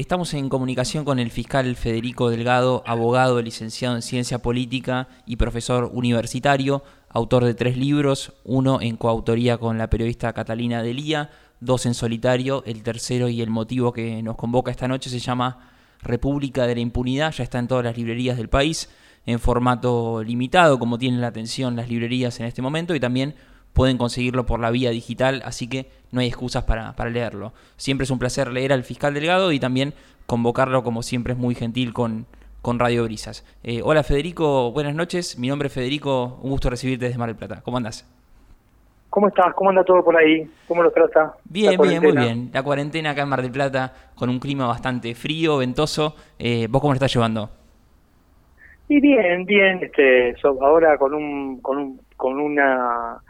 Estamos en comunicación con el fiscal Federico Delgado, abogado, licenciado en Ciencia Política y profesor universitario, autor de tres libros, uno en coautoría con la periodista Catalina Delía, dos en solitario, el tercero y el motivo que nos convoca esta noche se llama República de la Impunidad, ya está en todas las librerías del país, en formato limitado, como tienen la atención las librerías en este momento, y también pueden conseguirlo por la vía digital, así que no hay excusas para, leerlo. Siempre es un placer leer al fiscal Delgado y también convocarlo, como siempre es muy gentil, con, con Radio Brisas. Eh, hola Federico, buenas noches. Mi nombre es Federico, un gusto recibirte desde Mar del Plata. ¿Cómo andas? ¿Cómo estás? ¿Cómo anda todo por ahí? ¿Cómo lo trata? Bien, bien, muy bien. La cuarentena acá en Mar del Plata, con un clima bastante frío, ventoso. Eh, ¿Vos cómo lo estás llevando? Y bien, bien. Este, ahora con un, con un, con una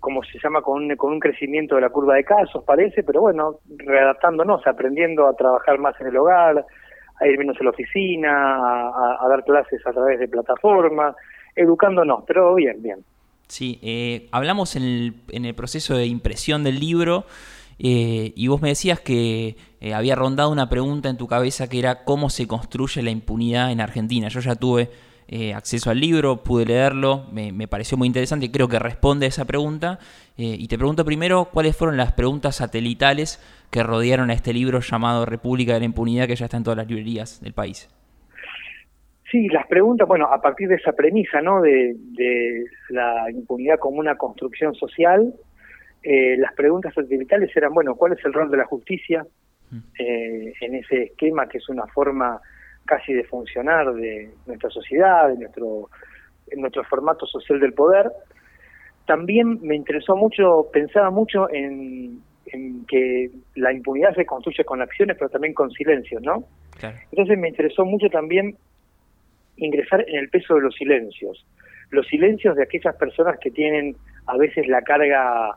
como se llama, con un, con un crecimiento de la curva de casos, parece, pero bueno, readaptándonos, aprendiendo a trabajar más en el hogar, a ir menos a la oficina, a, dar clases a través de plataformas, educándonos, pero bien, bien. Sí, eh, hablamos en el, en el proceso de impresión del libro eh, y vos me decías que eh, había rondado una pregunta en tu cabeza que era cómo se construye la impunidad en Argentina. Yo ya tuve eh, acceso al libro, pude leerlo, me, pareció muy interesante y creo que responde a esa pregunta. Eh, y te pregunto primero cuáles fueron las preguntas satelitales que rodearon a este libro llamado República de la Impunidad que ya está en todas las librerías del país. Sí, las preguntas, bueno, a partir de esa premisa, ¿no? De, la impunidad como una construcción social, eh, las preguntas satelitales eran, bueno, ¿cuál es el rol de la justicia mm. en ese esquema que es una forma casi de funcionar de nuestra sociedad, de nuestro, nuestro formato social del poder. También me interesó mucho, pensaba mucho en, que la impunidad se construye con acciones, pero también con silencios, ¿no? Entonces me interesó mucho también ingresar en el peso de los silencios, los silencios de aquellas personas que tienen a veces la carga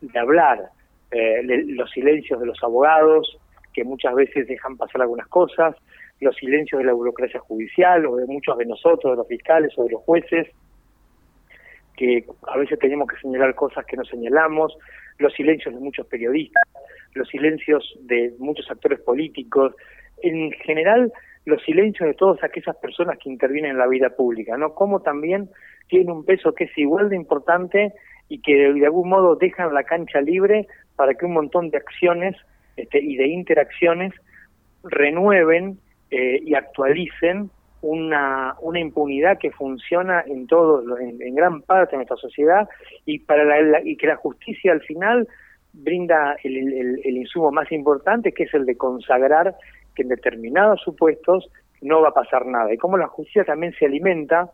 de hablar, eh, los silencios de los abogados, que muchas veces dejan pasar algunas cosas, los silencios de la burocracia judicial o de muchos de nosotros, de los fiscales o de los jueces, que a veces tenemos que señalar cosas que no señalamos, los silencios de muchos periodistas, los silencios de muchos actores políticos, en general los silencios de todas aquellas personas que intervienen en la vida pública, ¿no? Como también tienen un peso que es igual de importante y que de algún modo dejan la cancha libre para que un montón de acciones este, y de interacciones renueven eh, y actualicen una, una impunidad que funciona en todo, en, gran parte de nuestra sociedad y para la, y que la justicia al final brinda el, el, insumo más importante que es el de consagrar que en determinados supuestos no va a pasar nada. Y cómo la justicia también se alimenta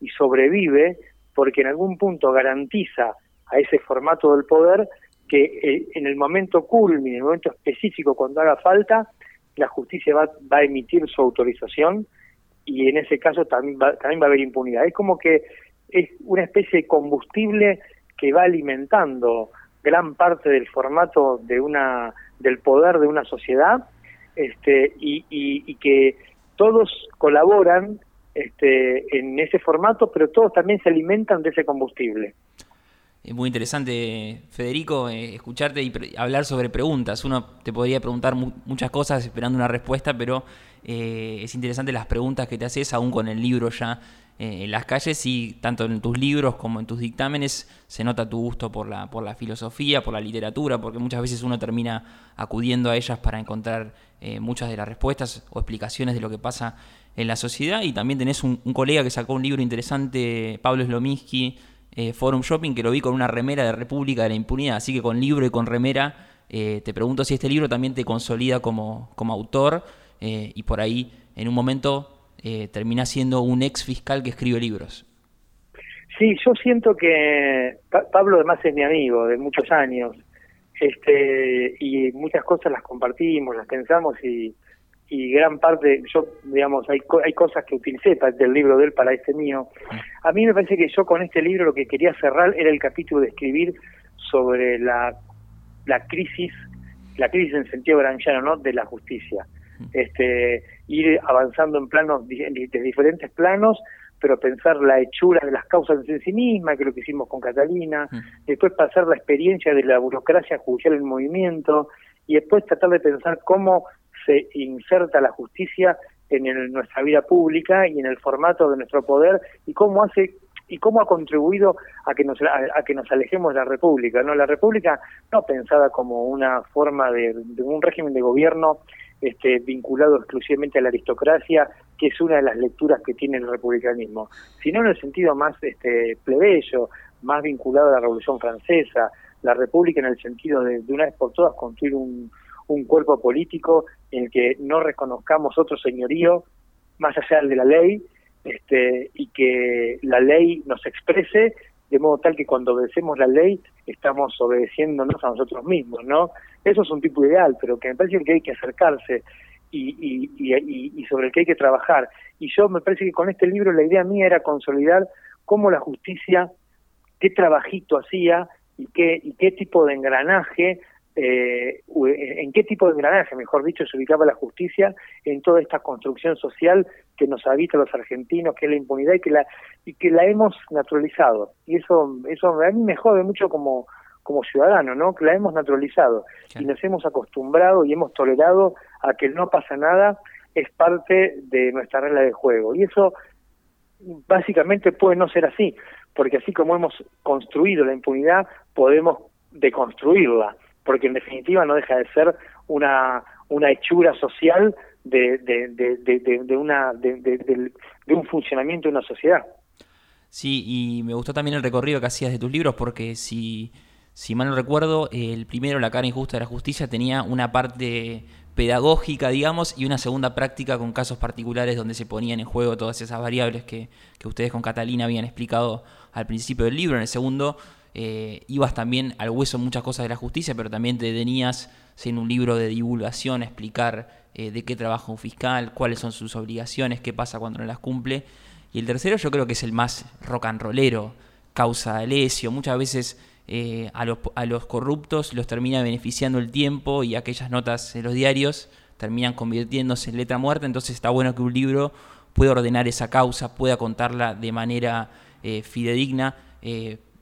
y sobrevive porque en algún punto garantiza a ese formato del poder que eh, en el momento culmine, en el momento específico cuando haga falta, la justicia va, va a emitir su autorización y en ese caso también va, también va a haber impunidad. Es como que es una especie de combustible que va alimentando gran parte del formato de una del poder de una sociedad este y, y, que todos colaboran este, en ese formato pero todos también se alimentan de ese combustible es muy interesante, Federico, eh, escucharte y hablar sobre preguntas. Uno te podría preguntar muchas cosas esperando una respuesta, pero eh, es interesante las preguntas que te haces, aún con el libro ya eh, en las calles y tanto en tus libros como en tus dictámenes se nota tu gusto por la, por la filosofía, por la literatura, porque muchas veces uno termina acudiendo a ellas para encontrar muchas de las respuestas o explicaciones de lo que pasa en la sociedad. Y también tenés un, un colega que sacó un libro interesante, Pablo Slominsky, eh, Forum Shopping, que lo vi con una remera de República de la Impunidad. Así que con libro y con remera, eh, te pregunto si este libro también te consolida como, como autor eh, y por ahí en un momento termina siendo un ex fiscal que escribe libros. Sí, yo siento que Pablo además es mi amigo de muchos años este y muchas cosas las compartimos, las pensamos y, y gran parte, yo, digamos, hay, hay cosas que utilicé del libro de él para este mío. A mí me parece que yo con este libro lo que quería cerrar era el capítulo de escribir sobre la, la crisis, la crisis en sentido granchiano, ¿no?, de la justicia. Este, ir avanzando en planos, de diferentes planos, pero pensar la hechura de las causas en sí misma, que es lo que hicimos con Catalina, después pasar la experiencia de la burocracia judicial en movimiento, y después tratar de pensar cómo se inserta la justicia en nuestra vida pública y en el formato de nuestro poder y cómo hace y cómo ha contribuido a que nos a, que nos alejemos de la república no la república no pensada como una forma de, un régimen de gobierno este, vinculado exclusivamente a la aristocracia que es una de las lecturas que tiene el republicanismo sino en el sentido más este plebeyo más vinculado a la revolución francesa la república en el sentido de, de una vez por todas construir un un cuerpo político en el que no reconozcamos otro señorío más allá de la ley este, y que la ley nos exprese de modo tal que cuando obedecemos la ley estamos obedeciéndonos a nosotros mismos, ¿no? Eso es un tipo ideal, pero que me parece que hay que acercarse y, y, y, sobre el que hay que trabajar. Y yo me parece que con este libro la idea mía era consolidar cómo la justicia, qué trabajito hacía y qué, y qué tipo de engranaje eh, en qué tipo de engranaje, mejor dicho, se ubicaba la justicia en toda esta construcción social que nos habita los argentinos, que es la impunidad y que la y que la hemos naturalizado. Y eso eso a mí me jode mucho como como ciudadano, ¿no? Que la hemos naturalizado y nos hemos acostumbrado y hemos tolerado a que no pasa nada es parte de nuestra regla de juego. Y eso básicamente puede no ser así, porque así como hemos construido la impunidad, podemos deconstruirla porque en definitiva no deja de ser una, una hechura social de, de, de, de una, de, un funcionamiento de una sociedad. Sí, y me gustó también el recorrido que hacías de tus libros, porque si, si mal no recuerdo, el primero, La cara injusta de la justicia, tenía una parte pedagógica, digamos, y una segunda práctica con casos particulares donde se ponían en juego todas esas variables que, que ustedes con Catalina habían explicado al principio del libro. En el segundo eh, ibas también al hueso muchas cosas de la justicia, pero también te tenías en un libro de divulgación a explicar eh, de qué trabaja un fiscal, cuáles son sus obligaciones, qué pasa cuando no las cumple. Y el tercero yo creo que es el más rock and rollero, causa Alesio. Muchas veces eh, a, los, a los corruptos los termina beneficiando el tiempo y aquellas notas en los diarios terminan convirtiéndose en letra muerta, entonces está bueno que un libro pueda ordenar esa causa, pueda contarla de manera fidedigna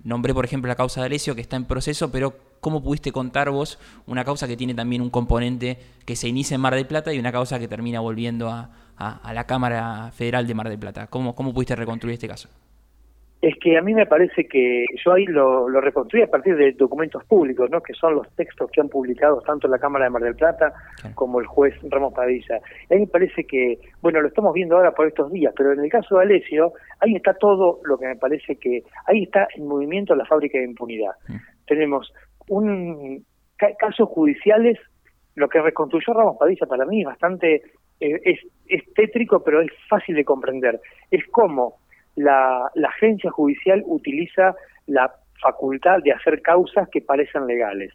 Nombré, por ejemplo, la causa de Alessio, que está en proceso, pero ¿cómo pudiste contar vos una causa que tiene también un componente que se inicia en Mar del Plata y una causa que termina volviendo a, la Cámara Federal de Mar del Plata? ¿Cómo, ¿Cómo pudiste reconstruir este caso? Es que a mí me parece que yo ahí lo, lo reconstruí a partir de documentos públicos, ¿no? que son los textos que han publicado tanto la Cámara de Mar del Plata como el juez Ramos Padilla. a mí me parece que, bueno, lo estamos viendo ahora por estos días, pero en el caso de Alesio, ahí está todo lo que me parece que, ahí está en movimiento la fábrica de impunidad. Tenemos un casos judiciales, lo que reconstruyó Ramos Padilla para mí es bastante, eh, es, es tétrico, pero es fácil de comprender. Es como la, agencia judicial utiliza la facultad de hacer causas que parecen legales.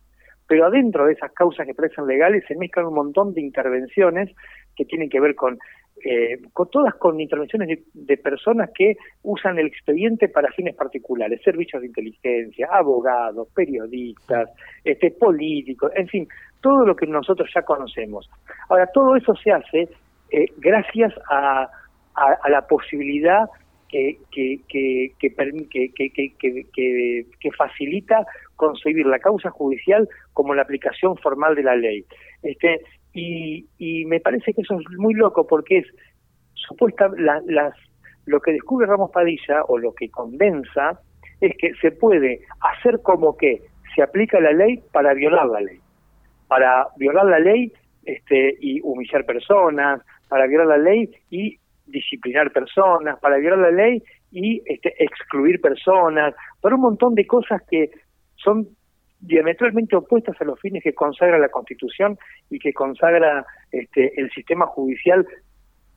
Pero adentro de esas causas que parecen legales se mezclan un montón de intervenciones que tienen que ver con, eh, con todas con intervenciones de, personas que usan el expediente para fines particulares, servicios de inteligencia, abogados, periodistas, este, políticos, en fin, todo lo que nosotros ya conocemos. Ahora, todo eso se hace eh, gracias a, a la posibilidad que, que, que, que, facilita concebir la causa judicial como la aplicación formal de la ley. Este, y, y me parece que eso es muy loco porque es supuesta las lo que descubre Ramos Padilla o lo que condensa es que se puede hacer como que se aplica la ley para violar la ley, para violar la ley este, y humillar personas, para violar la ley y disciplinar personas, para violar la ley y este, excluir personas, para un montón de cosas que son diametralmente opuestas a los fines que consagra la Constitución y que consagra este, el sistema judicial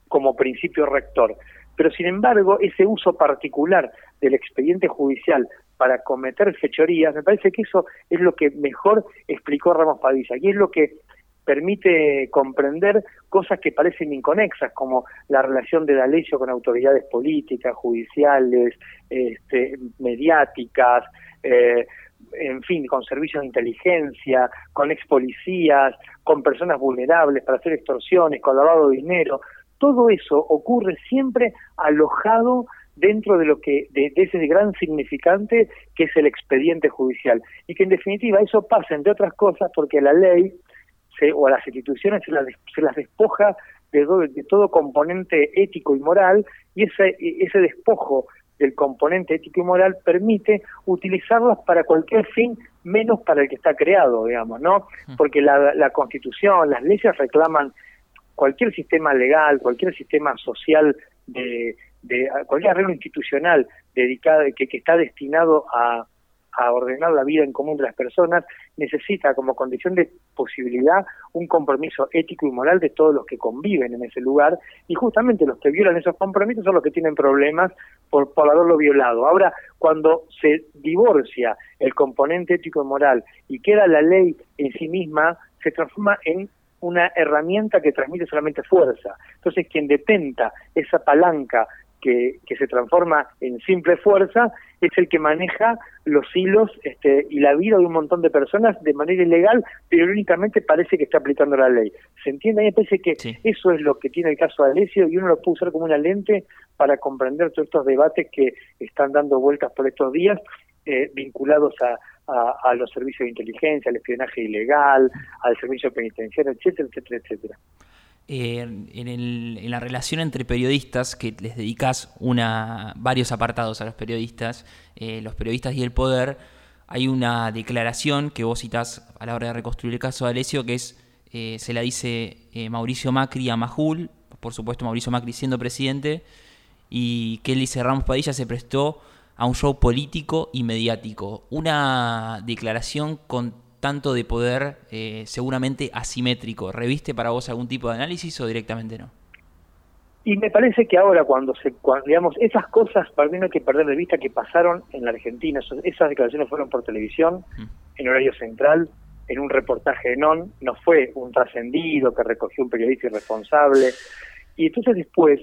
como principio rector. Pero sin embargo, ese uso particular del expediente judicial para cometer fechorías, me parece que eso es lo que mejor explicó Ramos Padilla y es lo que permite comprender cosas que parecen inconexas, como la relación de D'Alessio con autoridades políticas, judiciales, este, mediáticas, eh, en fin, con servicios de inteligencia, con ex policías, con personas vulnerables para hacer extorsiones, con lavado de dinero. Todo eso ocurre siempre alojado dentro de lo que de, de, ese gran significante que es el expediente judicial y que en definitiva eso pasa entre otras cosas porque la ley se, o a las instituciones se las, se las despoja de, de, todo componente ético y moral y ese, ese despojo del componente ético y moral permite utilizarlas para cualquier fin menos para el que está creado, digamos, ¿no? Porque la, la Constitución, las leyes reclaman cualquier sistema legal, cualquier sistema social de, de cualquier arreglo institucional dedicado que, que está destinado a, a ordenar la vida en común de las personas, necesita como condición de posibilidad un compromiso ético y moral de todos los que conviven en ese lugar y justamente los que violan esos compromisos son los que tienen problemas por, por haberlo violado. Ahora, cuando se divorcia el componente ético y moral y queda la ley en sí misma, se transforma en una herramienta que transmite solamente fuerza. Entonces, quien detenta esa palanca que, que, se transforma en simple fuerza es el que maneja los hilos este, y la vida de un montón de personas de manera ilegal, pero únicamente parece que está aplicando la ley. ¿Se entiende? A mí me parece que eso es lo que tiene el caso de Alessio y uno lo puede usar como una lente para comprender todos estos debates que están dando vueltas por estos días eh, vinculados a, a, los servicios de inteligencia, al espionaje ilegal, al servicio penitenciario, etcétera, etcétera, etcétera. Eh, en, el, en, la relación entre periodistas, que les dedicas una, varios apartados a los periodistas, eh, los periodistas y el poder, hay una declaración que vos citas a la hora de reconstruir el caso de Alessio, que es, eh, se la dice Mauricio Macri a Majul, por supuesto Mauricio Macri siendo presidente, y que él dice Ramos Padilla se prestó a un show político y mediático. Una declaración con tanto de poder eh, seguramente asimétrico. ¿Reviste para vos algún tipo de análisis o directamente no? Y me parece que ahora cuando se, digamos, esas cosas, para mí no hay que perder de vista que pasaron en la Argentina, esas declaraciones fueron por televisión, mm. en horario central, en un reportaje de NON, no fue un trascendido que recogió un periodista irresponsable. Y entonces después,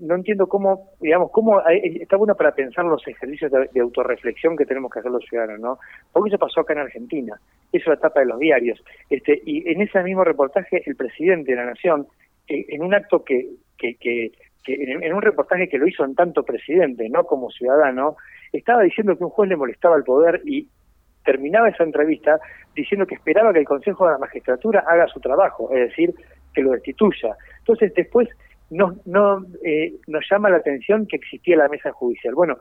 no entiendo cómo, digamos, cómo está bueno para pensar los ejercicios de, autorreflexión que tenemos que hacer los ciudadanos, ¿no? Porque eso pasó acá en Argentina, eso es la etapa de los diarios. Este, y en ese mismo reportaje, el presidente de la Nación, eh, en un acto que, que, que, en, un reportaje que lo hizo en tanto presidente, no como ciudadano, estaba diciendo que un juez le molestaba el poder y terminaba esa entrevista diciendo que esperaba que el Consejo de la Magistratura haga su trabajo, es decir, que lo destituya. Entonces, después no, no eh, nos llama la atención que existía la mesa judicial. Bueno,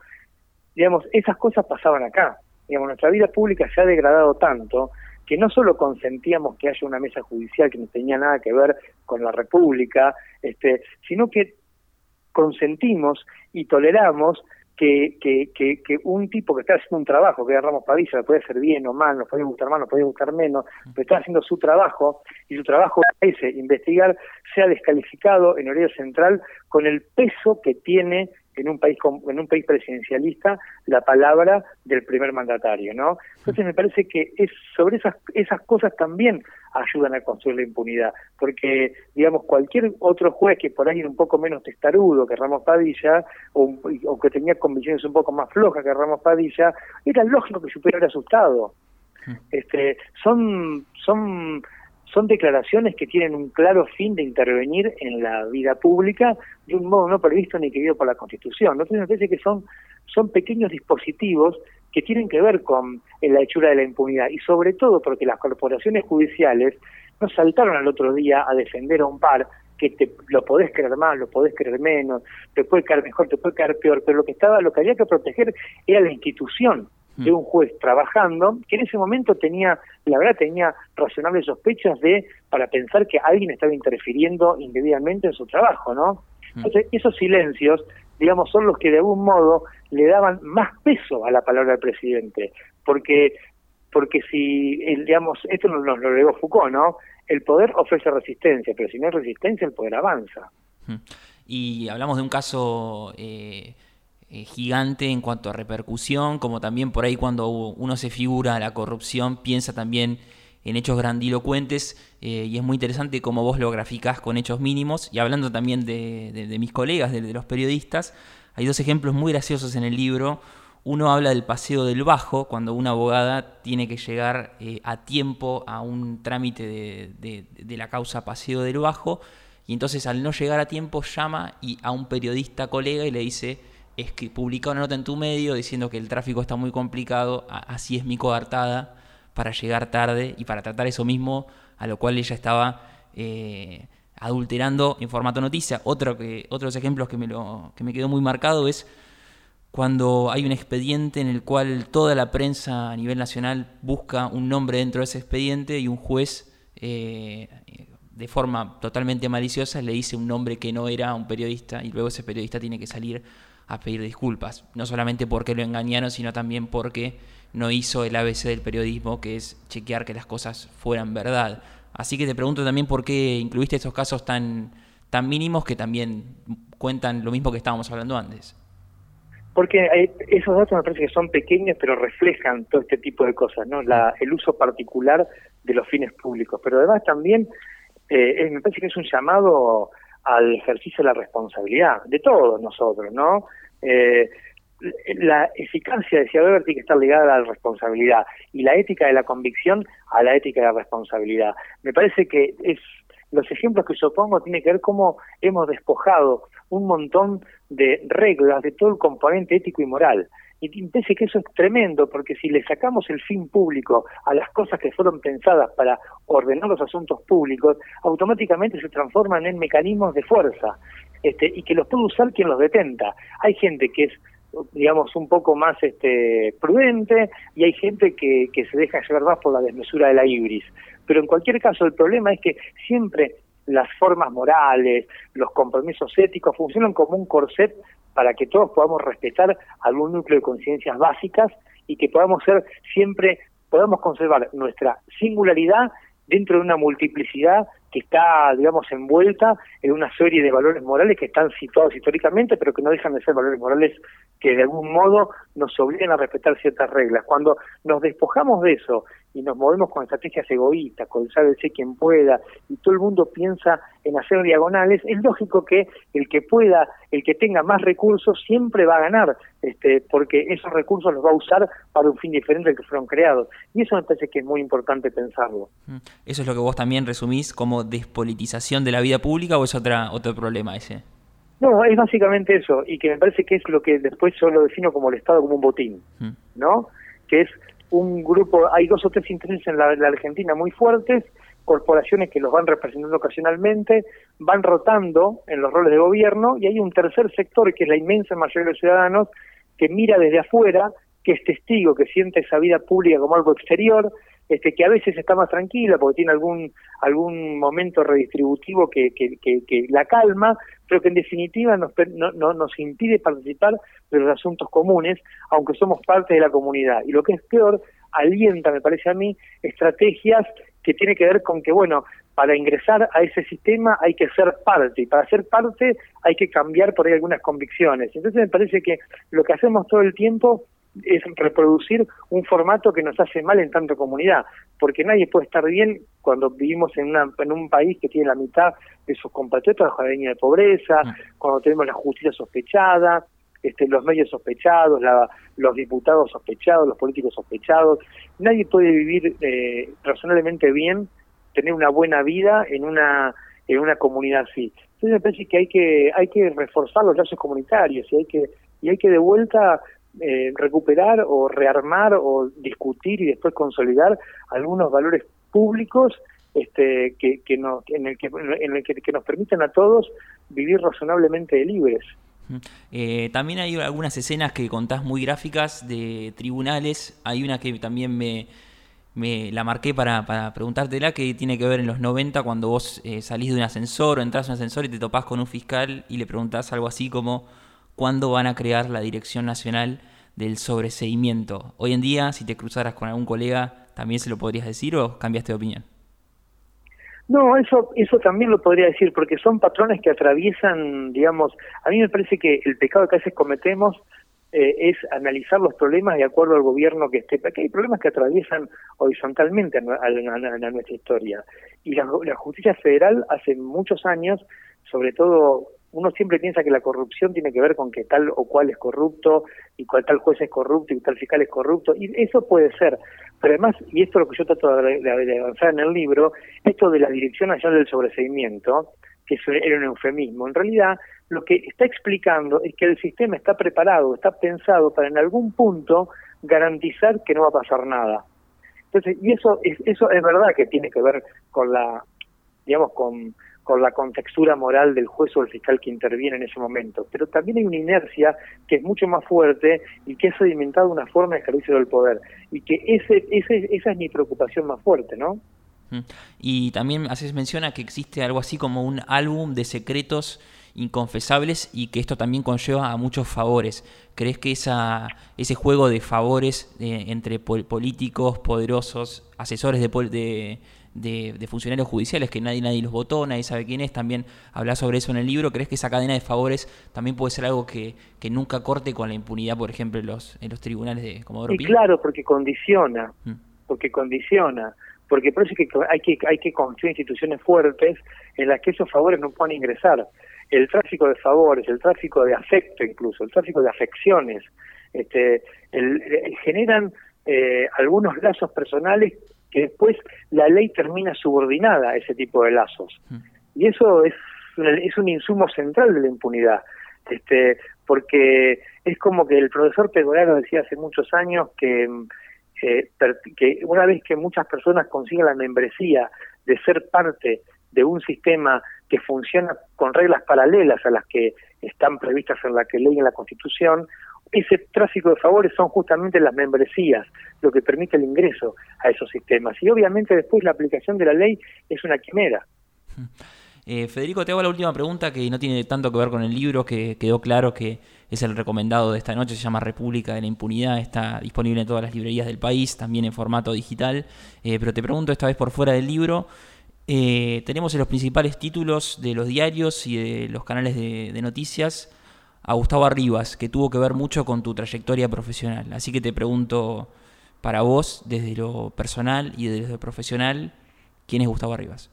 digamos, esas cosas pasaban acá. Digamos, nuestra vida pública se ha degradado tanto que no solo consentíamos que haya una mesa judicial que no tenía nada que ver con la República, este, sino que consentimos y toleramos que, que, que, un tipo que está haciendo un trabajo, que es Ramos Padilla, puede hacer bien o mal, nos puede gustar más, nos puede gustar menos, pero está haciendo su trabajo y su trabajo es investigar, sea descalificado en horario central con el peso que tiene en un país en un país presidencialista la palabra del primer mandatario, ¿no? Entonces me parece que es sobre esas esas cosas también ayudan a construir la impunidad, porque digamos cualquier otro juez que por ahí era un poco menos testarudo que Ramos Padilla o, o que tenía convicciones un poco más flojas que Ramos Padilla, era lógico que se hubiera asustado. Este, son son son declaraciones que tienen un claro fin de intervenir en la vida pública de un modo no previsto ni querido por la Constitución. Entonces me parece que son, son pequeños dispositivos que tienen que ver con la hechura de la impunidad y sobre todo porque las corporaciones judiciales no saltaron al otro día a defender a un par que te lo podés creer más, lo podés creer menos, te puede caer mejor, te puede caer peor, pero lo que estaba, lo que había que proteger era la institución, de un juez trabajando que en ese momento tenía, la verdad, tenía razonables sospechas de, para pensar que alguien estaba interfiriendo indebidamente en su trabajo, ¿no? Entonces, esos silencios, digamos, son los que de algún modo le daban más peso a la palabra del presidente, porque porque si, digamos, esto nos, lo agregó Foucault, ¿no? El poder ofrece resistencia, pero si no hay resistencia, el poder avanza. Y hablamos de un caso eh, eh, gigante en cuanto a repercusión, como también por ahí cuando uno se figura la corrupción, piensa también en hechos grandilocuentes eh, y es muy interesante cómo vos lo graficás con hechos mínimos y hablando también de, mis colegas, de, los periodistas, hay dos ejemplos muy graciosos en el libro. Uno habla del paseo del bajo, cuando una abogada tiene que llegar eh, a tiempo a un trámite de, la causa paseo del bajo y entonces al no llegar a tiempo llama y a un periodista colega y le dice es que publica una nota en tu medio diciendo que el tráfico está muy complicado, así es mi coartada, para llegar tarde y para tratar eso mismo, a lo cual ella estaba eh, adulterando en formato noticia. Otro que, otros ejemplos que me, lo, que me quedó muy marcado es cuando hay un expediente en el cual toda la prensa a nivel nacional busca un nombre dentro de ese expediente y un juez eh, de forma totalmente maliciosa le dice un nombre que no era un periodista y luego ese periodista tiene que salir a pedir disculpas, no solamente porque lo engañaron, sino también porque no hizo el ABC del periodismo, que es chequear que las cosas fueran verdad. Así que te pregunto también por qué incluiste estos casos tan, tan mínimos que también cuentan lo mismo que estábamos hablando antes porque esos datos me parece que son pequeños pero reflejan todo este tipo de cosas, ¿no? La, el uso particular de los fines públicos, pero además también eh, me parece que es un llamado al ejercicio de la responsabilidad de todos nosotros, ¿no? Eh, la eficacia, decía Weber, tiene que estar ligada a la responsabilidad y la ética de la convicción a la ética de la responsabilidad. Me parece que es los ejemplos que yo pongo tienen que ver cómo hemos despojado un montón de reglas de todo el componente ético y moral. Y pese que eso es tremendo, porque si le sacamos el fin público a las cosas que fueron pensadas para ordenar los asuntos públicos, automáticamente se transforman en mecanismos de fuerza, este, y que los puede usar quien los detenta. Hay gente que es digamos un poco más este prudente y hay gente que, que se deja llevar más por la desmesura de la ibris pero en cualquier caso el problema es que siempre las formas morales, los compromisos éticos funcionan como un corset para que todos podamos respetar algún núcleo de conciencias básicas y que podamos ser siempre, podamos conservar nuestra singularidad dentro de una multiplicidad que está, digamos, envuelta en una serie de valores morales que están situados históricamente, pero que no dejan de ser valores morales que de algún modo nos obligan a respetar ciertas reglas. Cuando nos despojamos de eso y nos movemos con estrategias egoístas, con sé quien pueda, y todo el mundo piensa en hacer diagonales, es lógico que el que pueda, el que tenga más recursos, siempre va a ganar, este, porque esos recursos los va a usar para un fin diferente al que fueron creados. Y eso me parece que es muy importante pensarlo. Mm. Eso es lo que vos también resumís como despolitización de la vida pública o es otra, otro problema ese? No, es básicamente eso, y que me parece que es lo que después yo lo defino como el Estado como un botín, mm. ¿no? Que es un grupo, hay dos o tres intereses en la, Argentina muy fuertes, corporaciones que los van representando ocasionalmente, van rotando en los roles de gobierno, y hay un tercer sector, que es la inmensa mayoría de los ciudadanos, que mira desde afuera, que es testigo, que siente esa vida pública como algo exterior, este, que a veces está más tranquila porque tiene algún algún momento redistributivo que, que, que, la calma, pero que en definitiva nos, no, nos impide participar de los asuntos comunes, aunque somos parte de la comunidad. Y lo que es peor, alienta, me parece a mí, estrategias que tienen que ver con que, bueno, para ingresar a ese sistema hay que ser parte, y para ser parte hay que cambiar por ahí algunas convicciones. Entonces me parece que lo que hacemos todo el tiempo es reproducir un formato que nos hace mal en tanto comunidad, porque nadie puede estar bien cuando vivimos en, una, en un país que tiene la mitad de sus compatriotas bajo la línea de pobreza, mm. cuando tenemos la justicia sospechada, este, los medios sospechados, la, los diputados sospechados, los políticos sospechados. Nadie puede vivir eh, razonablemente bien, tener una buena vida en una en una comunidad así. Entonces me parece que hay que hay que reforzar los lazos comunitarios y hay que y hay que de vuelta eh, recuperar o rearmar o discutir y después consolidar algunos valores públicos este, que, que, en el, que, en el que, nos permitan a todos vivir razonablemente libres. Eh, también hay algunas escenas que contás muy gráficas de tribunales. Hay una que también me, me la marqué para, para, preguntártela, que tiene que ver en los 90 cuando vos eh, salís de un ascensor o entras en un ascensor y te topás con un fiscal y le preguntás algo así como cuándo van a crear la Dirección Nacional del Sobreseimiento. Hoy en día, si te cruzaras con algún colega, ¿también se lo podrías decir o cambiaste de opinión? No, eso, eso también lo podría decir, porque son patrones que atraviesan, digamos, a mí me parece que el pecado que a veces cometemos eh, es analizar los problemas de acuerdo al gobierno que esté, porque hay problemas que atraviesan horizontalmente a, nuestra historia. Y la, la justicia federal hace muchos años, sobre todo uno siempre piensa que la corrupción tiene que ver con que tal o cual es corrupto y cual tal juez es corrupto y tal fiscal es corrupto y eso puede ser. Pero además y esto es lo que yo trato de, avanzar en el libro esto de la dirección nacional del sobreseimiento que era un eufemismo. En realidad lo que está explicando es que el sistema está preparado está pensado para en algún punto garantizar que no va a pasar nada. Entonces, y eso es, eso es verdad que tiene que ver con la, digamos, con, con la contextura moral del juez o el fiscal que interviene en ese momento. Pero también hay una inercia que es mucho más fuerte y que ha sedimentado una forma de ejercicio del poder. Y que ese, ese, esa es mi preocupación más fuerte, ¿no? Y también haces menciona que existe algo así como un álbum de secretos inconfesables y que esto también conlleva a muchos favores. ¿Crees que esa, ese juego de favores eh, entre políticos, poderosos, asesores de, de, funcionarios judiciales que nadie, nadie los votó, nadie sabe quién es, también habla sobre eso en el libro? ¿Crees que esa cadena de favores también puede ser algo que, que nunca corte con la impunidad, por ejemplo, en los, en los tribunales de Comodoro Y claro, porque condiciona, mm. porque condiciona porque por eso que hay que hay que construir instituciones fuertes en las que esos favores no puedan ingresar el tráfico de favores, el tráfico de afecto incluso, el tráfico de afecciones, este, generan eh, algunos lazos personales que después la ley termina subordinada a ese tipo de lazos. Mm. Y eso es, es un insumo central de la impunidad, este, porque es como que el profesor Pegoraro decía hace muchos años que, eh, que una vez que muchas personas consiguen la membresía de ser parte de un sistema que funciona con reglas paralelas a las que están previstas en la que ley en la Constitución, ese tráfico de favores son justamente las membresías, lo que permite el ingreso a esos sistemas. Y obviamente después la aplicación de la ley es una quimera. Eh, Federico, te hago la última pregunta que no tiene tanto que ver con el libro, que quedó claro que es el recomendado de esta noche, se llama República de la Impunidad, está disponible en todas las librerías del país, también en formato digital, eh, pero te pregunto esta vez por fuera del libro, eh, tenemos en los principales títulos de los diarios y de los canales de, noticias a Gustavo Arribas, que tuvo que ver mucho con tu trayectoria profesional. Así que te pregunto para vos, desde lo personal y desde lo profesional, ¿quién es Gustavo Arribas?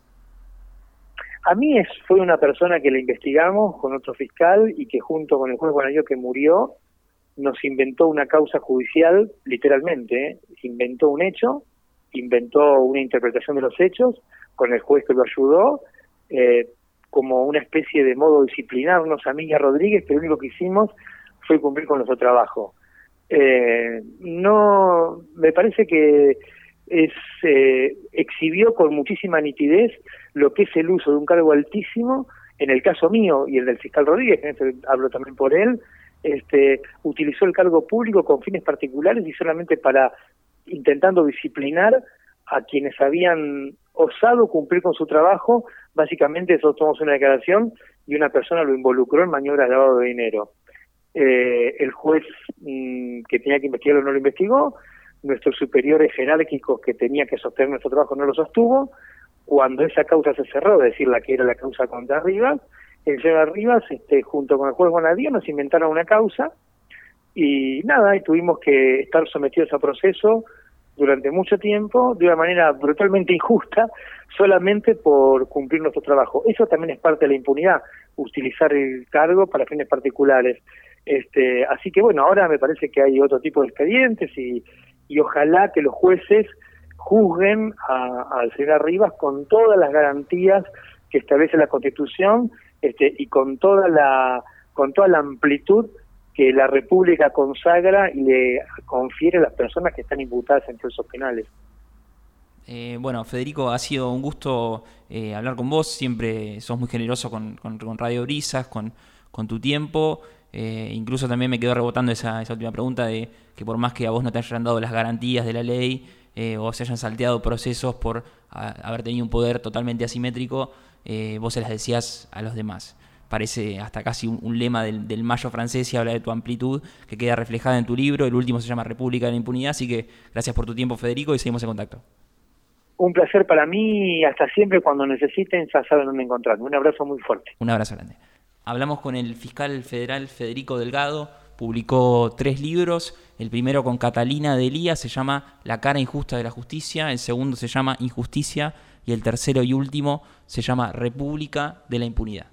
A mí es, fue una persona que le investigamos con otro fiscal y que junto con el juez Guanayo que murió, nos inventó una causa judicial, literalmente, ¿eh? inventó un hecho, inventó una interpretación de los hechos, con el juez que lo ayudó, eh, como una especie de modo disciplinarnos a mí Rodríguez, pero lo único que hicimos fue cumplir con nuestro trabajo. Eh, no, me parece que es, eh, exhibió con muchísima nitidez lo que es el uso de un cargo altísimo, en el caso mío y el del fiscal Rodríguez, que este hablo también por él, este, utilizó el cargo público con fines particulares y solamente para intentando disciplinar a quienes habían osado cumplir con su trabajo, básicamente nosotros tomamos una declaración y una persona lo involucró en maniobras de lavado de dinero. Eh, el juez mm, que tenía que investigarlo no lo investigó, nuestros superiores jerárquicos que tenía que sostener nuestro trabajo no lo sostuvo, cuando esa causa se cerró, es decir, la que era la causa contra Rivas, el señor Rivas, este, junto con el juez Bonadío, nos inventaron una causa y nada, y tuvimos que estar sometidos a proceso durante mucho tiempo de una manera brutalmente injusta solamente por cumplir nuestro trabajo. Eso también es parte de la impunidad, utilizar el cargo para fines particulares. Este, así que bueno, ahora me parece que hay otro tipo de expedientes y, y ojalá que los jueces juzguen al señor Rivas con todas las garantías que establece la Constitución este, y con toda la con toda la amplitud que la República consagra y le confiere a las personas que están imputadas en procesos penales. Eh, bueno, Federico, ha sido un gusto eh, hablar con vos. Siempre sos muy generoso con, Radio Brisas, con, con tu tiempo. Eh, incluso también me quedó rebotando esa, esa, última pregunta de que por más que a vos no te hayan dado las garantías de la ley o se hayan salteado procesos por haber tenido un poder totalmente asimétrico, vos se las decías a los demás parece hasta casi un, lema del, mayo francés y habla de tu amplitud que queda reflejada en tu libro. El último se llama República de la Impunidad, así que gracias por tu tiempo, Federico, y seguimos en contacto. Un placer para mí, hasta siempre cuando necesiten, ya saben dónde encontrarme. Un abrazo muy fuerte. Un abrazo grande. Hablamos con el fiscal federal Federico Delgado, publicó tres libros, el primero con Catalina Delía se llama La cara injusta de la justicia, el segundo se llama Injusticia y el tercero y último se llama República de la Impunidad.